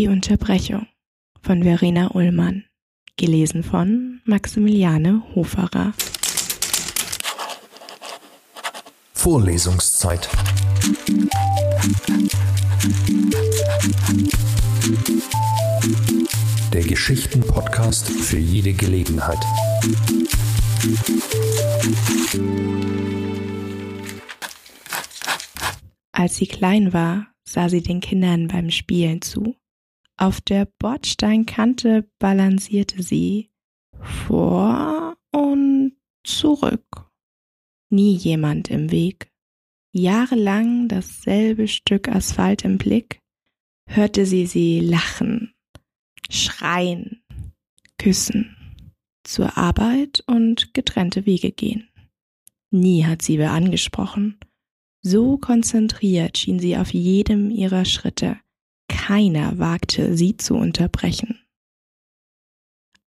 Die Unterbrechung von Verena Ullmann. Gelesen von Maximiliane Hoferer. Vorlesungszeit. Der Geschichten-Podcast für jede Gelegenheit. Als sie klein war, sah sie den Kindern beim Spielen zu. Auf der Bordsteinkante balancierte sie vor und zurück. Nie jemand im Weg. Jahrelang dasselbe Stück Asphalt im Blick, hörte sie sie lachen, schreien, küssen, zur Arbeit und getrennte Wege gehen. Nie hat sie wer angesprochen. So konzentriert schien sie auf jedem ihrer Schritte, keiner wagte, sie zu unterbrechen.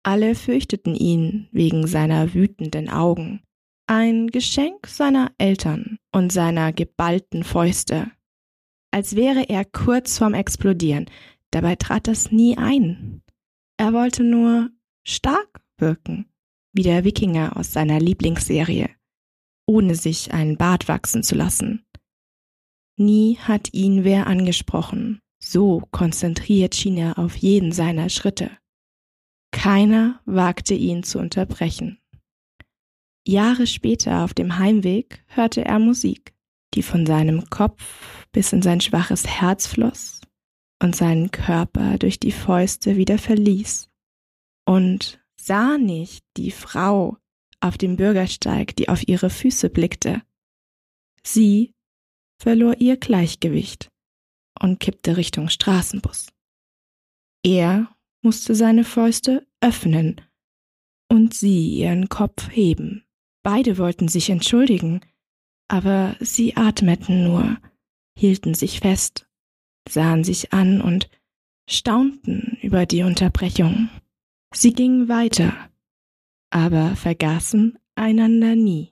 Alle fürchteten ihn wegen seiner wütenden Augen, ein Geschenk seiner Eltern und seiner geballten Fäuste. Als wäre er kurz vorm Explodieren, dabei trat das nie ein. Er wollte nur stark wirken, wie der Wikinger aus seiner Lieblingsserie, ohne sich einen Bart wachsen zu lassen. Nie hat ihn wer angesprochen, so konzentriert schien er auf jeden seiner Schritte. Keiner wagte ihn zu unterbrechen. Jahre später auf dem Heimweg hörte er Musik, die von seinem Kopf bis in sein schwaches Herz floss und seinen Körper durch die Fäuste wieder verließ und sah nicht die Frau auf dem Bürgersteig, die auf ihre Füße blickte. Sie verlor ihr Gleichgewicht und kippte Richtung Straßenbus. Er musste seine Fäuste öffnen und sie ihren Kopf heben. Beide wollten sich entschuldigen, aber sie atmeten nur, hielten sich fest, sahen sich an und staunten über die Unterbrechung. Sie gingen weiter, aber vergaßen einander nie.